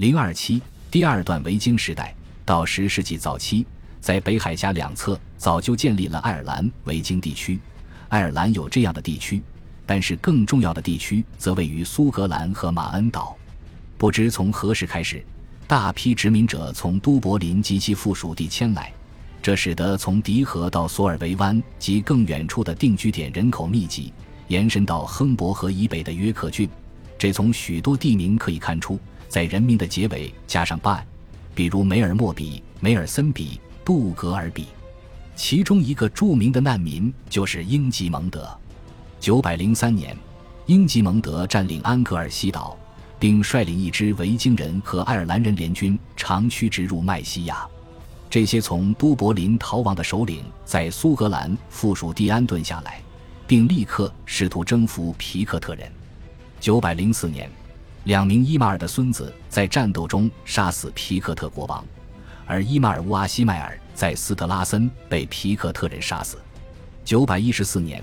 零二七第二段维京时代到十世纪早期，在北海峡两侧早就建立了爱尔兰维京地区。爱尔兰有这样的地区，但是更重要的地区则位于苏格兰和马恩岛。不知从何时开始，大批殖民者从都柏林及其附属地迁来，这使得从迪河到索尔维湾及更远处的定居点人口密集，延伸到亨伯河以北的约克郡。这从许多地名可以看出，在人民的结尾加上 “by”，比如梅尔莫比、梅尔森比、杜格尔比。其中一个著名的难民就是英吉蒙德。九百零三年，英吉蒙德占领安格尔西岛，并率领一支维京人和爱尔兰人联军长驱直入麦西亚。这些从都柏林逃亡的首领在苏格兰附属地安顿下来，并立刻试图征服皮克特人。九百零四年，两名伊马尔的孙子在战斗中杀死皮克特国王，而伊马尔乌阿西迈尔。在斯特拉森被皮克特人杀死。九百一十四年，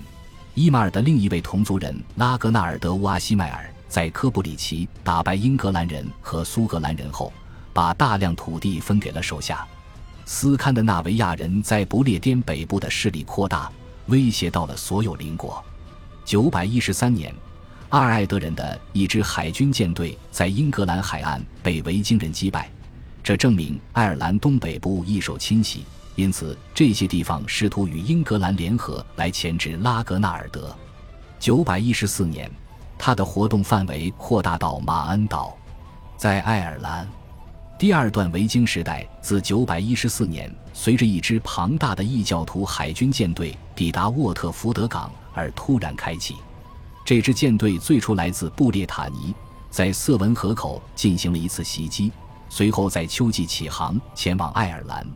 伊马尔的另一位同族人拉格纳尔德乌阿西迈尔在科布里奇打败英格兰人和苏格兰人后，把大量土地分给了手下。斯堪的纳维亚人在不列颠北部的势力扩大，威胁到了所有邻国。九百一十三年，阿尔艾德人的一支海军舰队在英格兰海岸被维京人击败。这证明爱尔兰东北部易受侵袭，因此这些地方试图与英格兰联合来钳制拉格纳尔德。九百一十四年，他的活动范围扩大到马恩岛。在爱尔兰，第二段维京时代自九百一十四年随着一支庞大的异教徒海军舰队抵达沃特福德港而突然开启。这支舰队最初来自布列塔尼，在瑟文河口进行了一次袭击。随后在秋季起航前往爱尔兰，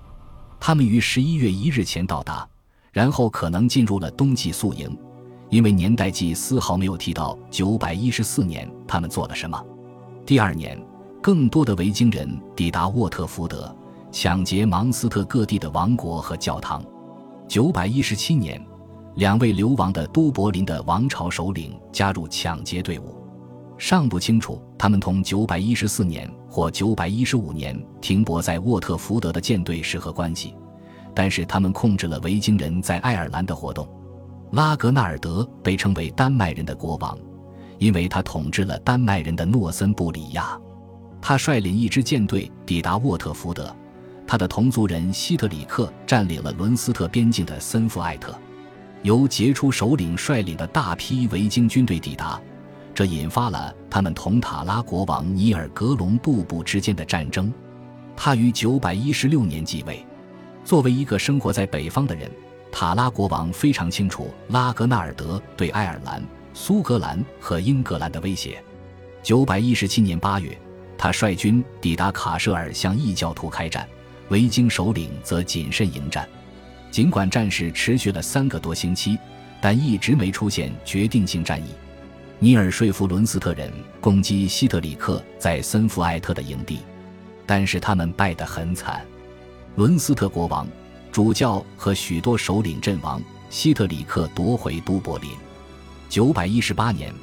他们于十一月一日前到达，然后可能进入了冬季宿营，因为年代记丝毫没有提到九百一十四年他们做了什么。第二年，更多的维京人抵达沃特福德，抢劫芒斯特各地的王国和教堂。九百一十七年，两位流亡的都柏林的王朝首领加入抢劫队伍。尚不清楚他们同914年或915年停泊在沃特福德的舰队是何关系，但是他们控制了维京人在爱尔兰的活动。拉格纳尔德被称为丹麦人的国王，因为他统治了丹麦人的诺森布里亚。他率领一支舰队抵达沃特福德，他的同族人希特里克占领了伦斯特边境的森夫艾特，由杰出首领率领的大批维京军队抵达。这引发了他们同塔拉国王尼尔格隆布布之间的战争。他于916年继位。作为一个生活在北方的人，塔拉国王非常清楚拉格纳尔德对爱尔兰、苏格兰和英格兰的威胁。917年8月，他率军抵达卡舍尔，向异教徒开战。维京首领则谨慎迎战。尽管战事持续了三个多星期，但一直没出现决定性战役。尼尔说服伦斯特人攻击希特里克在森福艾特的营地，但是他们败得很惨。伦斯特国王、主教和许多首领阵亡，希特里克夺回都柏林。九百一十八年，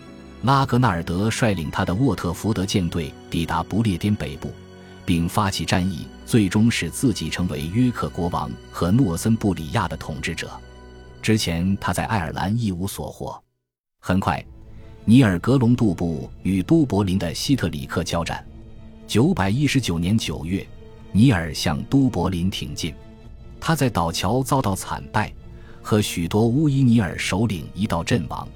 拉格纳尔德率领他的沃特福德舰队抵达不列颠北部，并发起战役，最终使自己成为约克国王和诺森布里亚的统治者。之前他在爱尔兰一无所获。很快。尼尔格隆杜布与都柏林的希特里克交战。九百一十九年九月，尼尔向都柏林挺进，他在岛桥遭到惨败，和许多乌伊尼尔首领一道阵亡。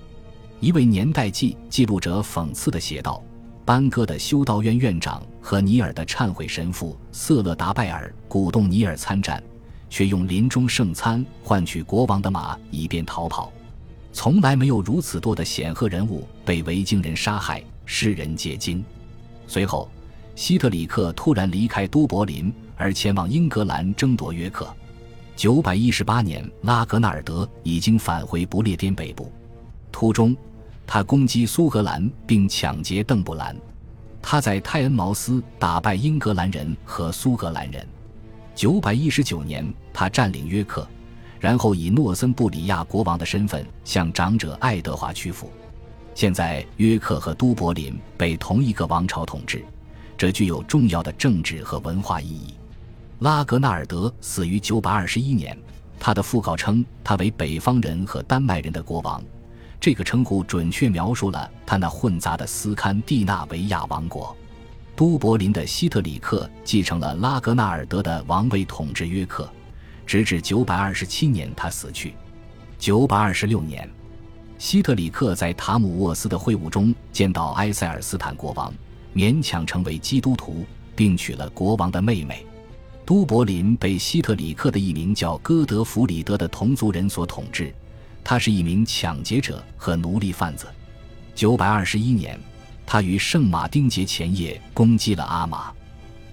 一位年代记记录者讽刺地写道：“班戈的修道院院长和尼尔的忏悔神父瑟勒达拜尔鼓动尼尔参战，却用临终圣餐换取国王的马，以便逃跑。”从来没有如此多的显赫人物被维京人杀害，世人皆惊。随后，希特里克突然离开都柏林，而前往英格兰争夺约克。九百一十八年，拉格纳尔德已经返回不列颠北部，途中他攻击苏格兰并抢劫邓布兰。他在泰恩茅斯打败英格兰人和苏格兰人。九百一十九年，他占领约克。然后以诺森布里亚国王的身份向长者爱德华屈服。现在约克和都柏林被同一个王朝统治，这具有重要的政治和文化意义。拉格纳尔德死于九百二十一年，他的讣告称他为北方人和丹麦人的国王，这个称呼准确描述了他那混杂的斯堪的纳维亚王国。都柏林的希特里克继承了拉格纳尔德的王位，统治约克，直至九百二十七年他死去。九百二十六年，希特里克在塔姆沃斯的会晤中见到埃塞尔斯坦国王，勉强成为基督徒，并娶了国王的妹妹。都柏林被希特里克的一名叫戈德弗里德的同族人所统治，他是一名抢劫者和奴隶贩子。九百二十一年。他于圣马丁节前夜攻击了阿玛，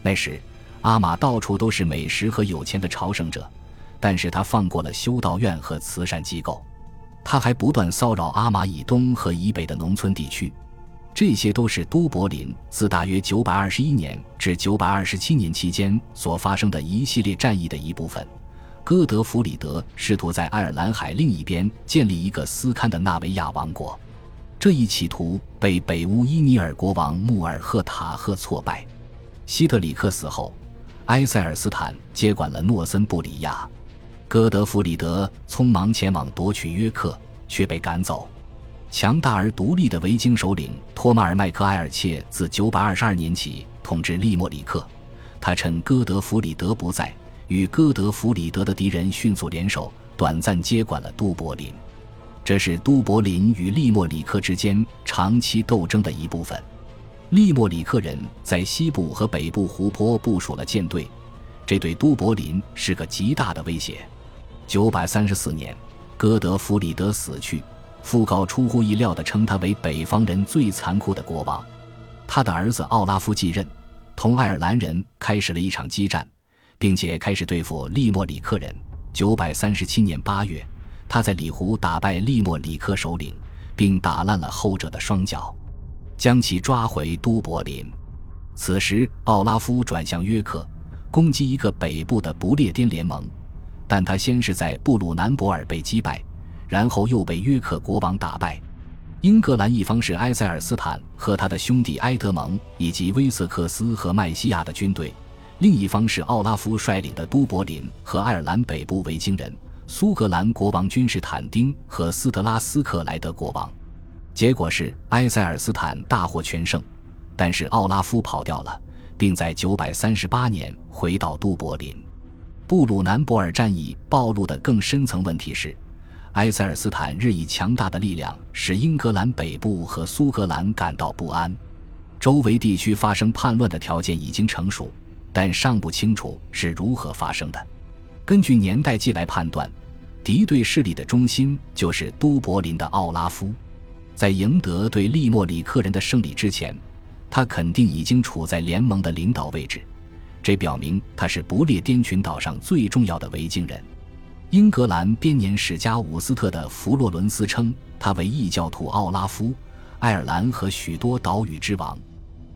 那时阿玛到处都是美食和有钱的朝圣者，但是他放过了修道院和慈善机构。他还不断骚扰阿玛以东和以北的农村地区，这些都是都柏林自大约921年至927年期间所发生的一系列战役的一部分。戈德弗里德试图在爱尔兰海另一边建立一个斯堪的纳维亚王国。这一企图被北乌伊尼尔国王穆尔赫塔赫挫败。希特里克死后，埃塞尔斯坦接管了诺森布里亚。戈德弗里德匆忙前往夺取约克，却被赶走。强大而独立的维京首领托马尔麦克埃尔切自922年起统治利莫里克。他趁戈德弗里德不在，与戈德弗里德的敌人迅速联手，短暂接管了都柏林。这是都柏林与利莫里克之间长期斗争的一部分。利莫里克人在西部和北部湖泊部署了舰队，这对都柏林是个极大的威胁。九百三十四年，哥德弗里德死去，讣告出乎意料地称他为北方人最残酷的国王。他的儿子奥拉夫继任，同爱尔兰人开始了一场激战，并且开始对付利莫里克人。九百三十七年八月。他在里湖打败利莫里克首领，并打烂了后者的双脚，将其抓回都柏林。此时，奥拉夫转向约克，攻击一个北部的不列颠联盟，但他先是在布鲁南博尔被击败，然后又被约克国王打败。英格兰一方是埃塞尔斯坦和他的兄弟埃德蒙以及威瑟克斯和麦西亚的军队，另一方是奥拉夫率领的都柏林和爱尔兰北部维京人。苏格兰国王君士坦丁和斯特拉斯克莱德国王，结果是埃塞尔斯坦大获全胜，但是奥拉夫跑掉了，并在938年回到都柏林。布鲁南博尔战役暴露的更深层问题是，埃塞尔斯坦日益强大的力量使英格兰北部和苏格兰感到不安，周围地区发生叛乱的条件已经成熟，但尚不清楚是如何发生的。根据年代记来判断。敌对势力的中心就是都柏林的奥拉夫，在赢得对利莫里克人的胜利之前，他肯定已经处在联盟的领导位置。这表明他是不列颠群岛上最重要的维京人。英格兰编年史家伍斯特的弗洛伦斯称他为异教徒奥拉夫，爱尔兰和许多岛屿之王。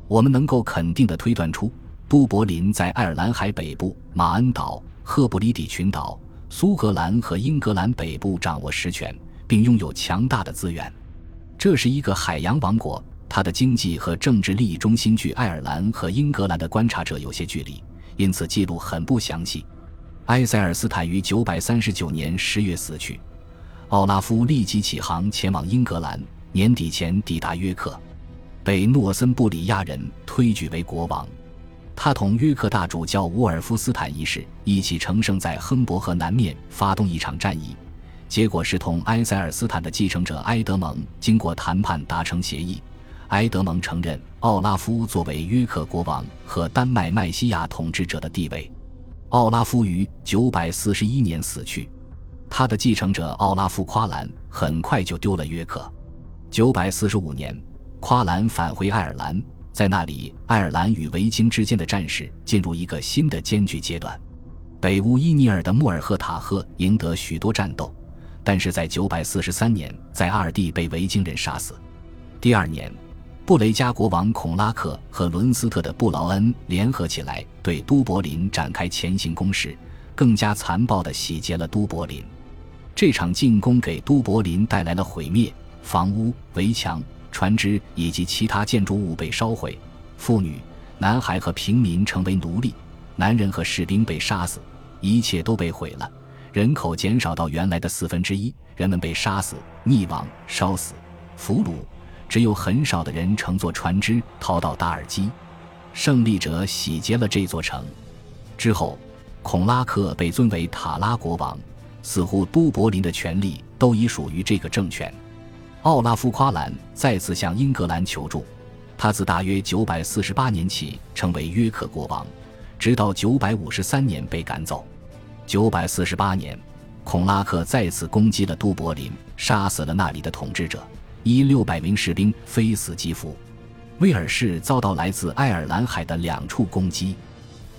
我们能够肯定地推断出，都柏林在爱尔兰海北部、马恩岛、赫布里底群岛。苏格兰和英格兰北部掌握实权，并拥有强大的资源。这是一个海洋王国，它的经济和政治利益中心距爱尔兰和英格兰的观察者有些距离，因此记录很不详细。埃塞尔斯坦于九百三十九年十月死去，奥拉夫立即起航前往英格兰，年底前抵达约克，被诺森布里亚人推举为国王。他同约克大主教沃尔夫斯坦一世一起乘胜在亨伯河南面发动一场战役，结果是同埃塞尔斯坦的继承者埃德蒙经过谈判达成协议，埃德蒙承认奥拉夫作为约克国王和丹麦麦西亚统治者的地位。奥拉夫于九百四十一年死去，他的继承者奥拉夫夸兰很快就丢了约克。九百四十五年，夸兰返回爱尔兰。在那里，爱尔兰与维京之间的战事进入一个新的艰巨阶段。北乌伊尼尔的穆尔赫塔赫赢得许多战斗，但是在943年，在阿尔蒂被维京人杀死。第二年，布雷加国王孔拉克和伦斯特的布劳恩联合起来，对都柏林展开前行攻势，更加残暴地洗劫了都柏林。这场进攻给都柏林带来了毁灭，房屋、围墙。船只以及其他建筑物被烧毁，妇女、男孩和平民成为奴隶，男人和士兵被杀死，一切都被毁了。人口减少到原来的四分之一，人们被杀死、溺亡、烧死、俘虏，只有很少的人乘坐船只逃到达尔基。胜利者洗劫了这座城之后，孔拉克被尊为塔拉国王，似乎都柏林的权力都已属于这个政权。奥拉夫·夸兰再次向英格兰求助，他自大约948年起成为约克国王，直到953年被赶走。948年，孔拉克再次攻击了都柏林，杀死了那里的统治者，一六百名士兵非死即俘。威尔士遭到来自爱尔兰海的两处攻击，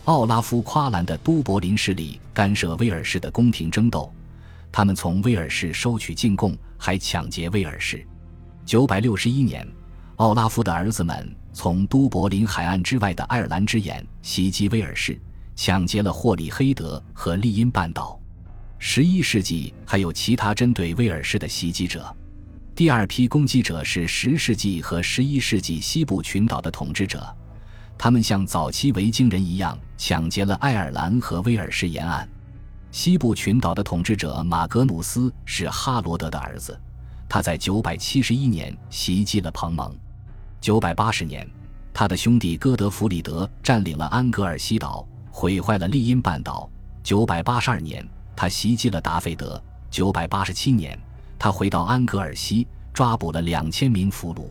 奥拉夫·夸兰的都柏林势力干涉威尔士的宫廷争斗，他们从威尔士收取进贡，还抢劫威尔士。九百六十一年，奥拉夫的儿子们从都柏林海岸之外的爱尔兰之眼袭击威尔士，抢劫了霍里黑德和利因半岛。十一世纪还有其他针对威尔士的袭击者。第二批攻击者是十世纪和十一世纪西部群岛的统治者，他们像早期维京人一样抢劫了爱尔兰和威尔士沿岸。西部群岛的统治者马格努斯是哈罗德的儿子，他在971年袭击了彭蒙。980年，他的兄弟哥德弗里德占领了安格尔西岛，毁坏了利因半岛。982年，他袭击了达费德。987年。他回到安格尔西，抓捕了两千名俘虏。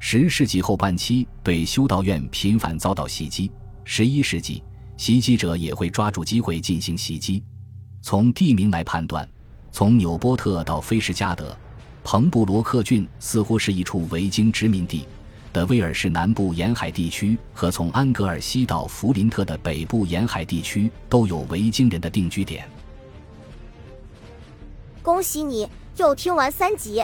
十世纪后半期，对修道院频繁遭到袭击。十一世纪，袭击者也会抓住机会进行袭击。从地名来判断，从纽波特到菲什加德，彭布罗克郡似乎是一处维京殖民地。的威尔士南部沿海地区和从安格尔西到弗林特的北部沿海地区都有维京人的定居点。恭喜你！又听完三集，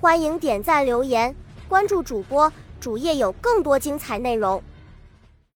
欢迎点赞、留言、关注主播，主页有更多精彩内容。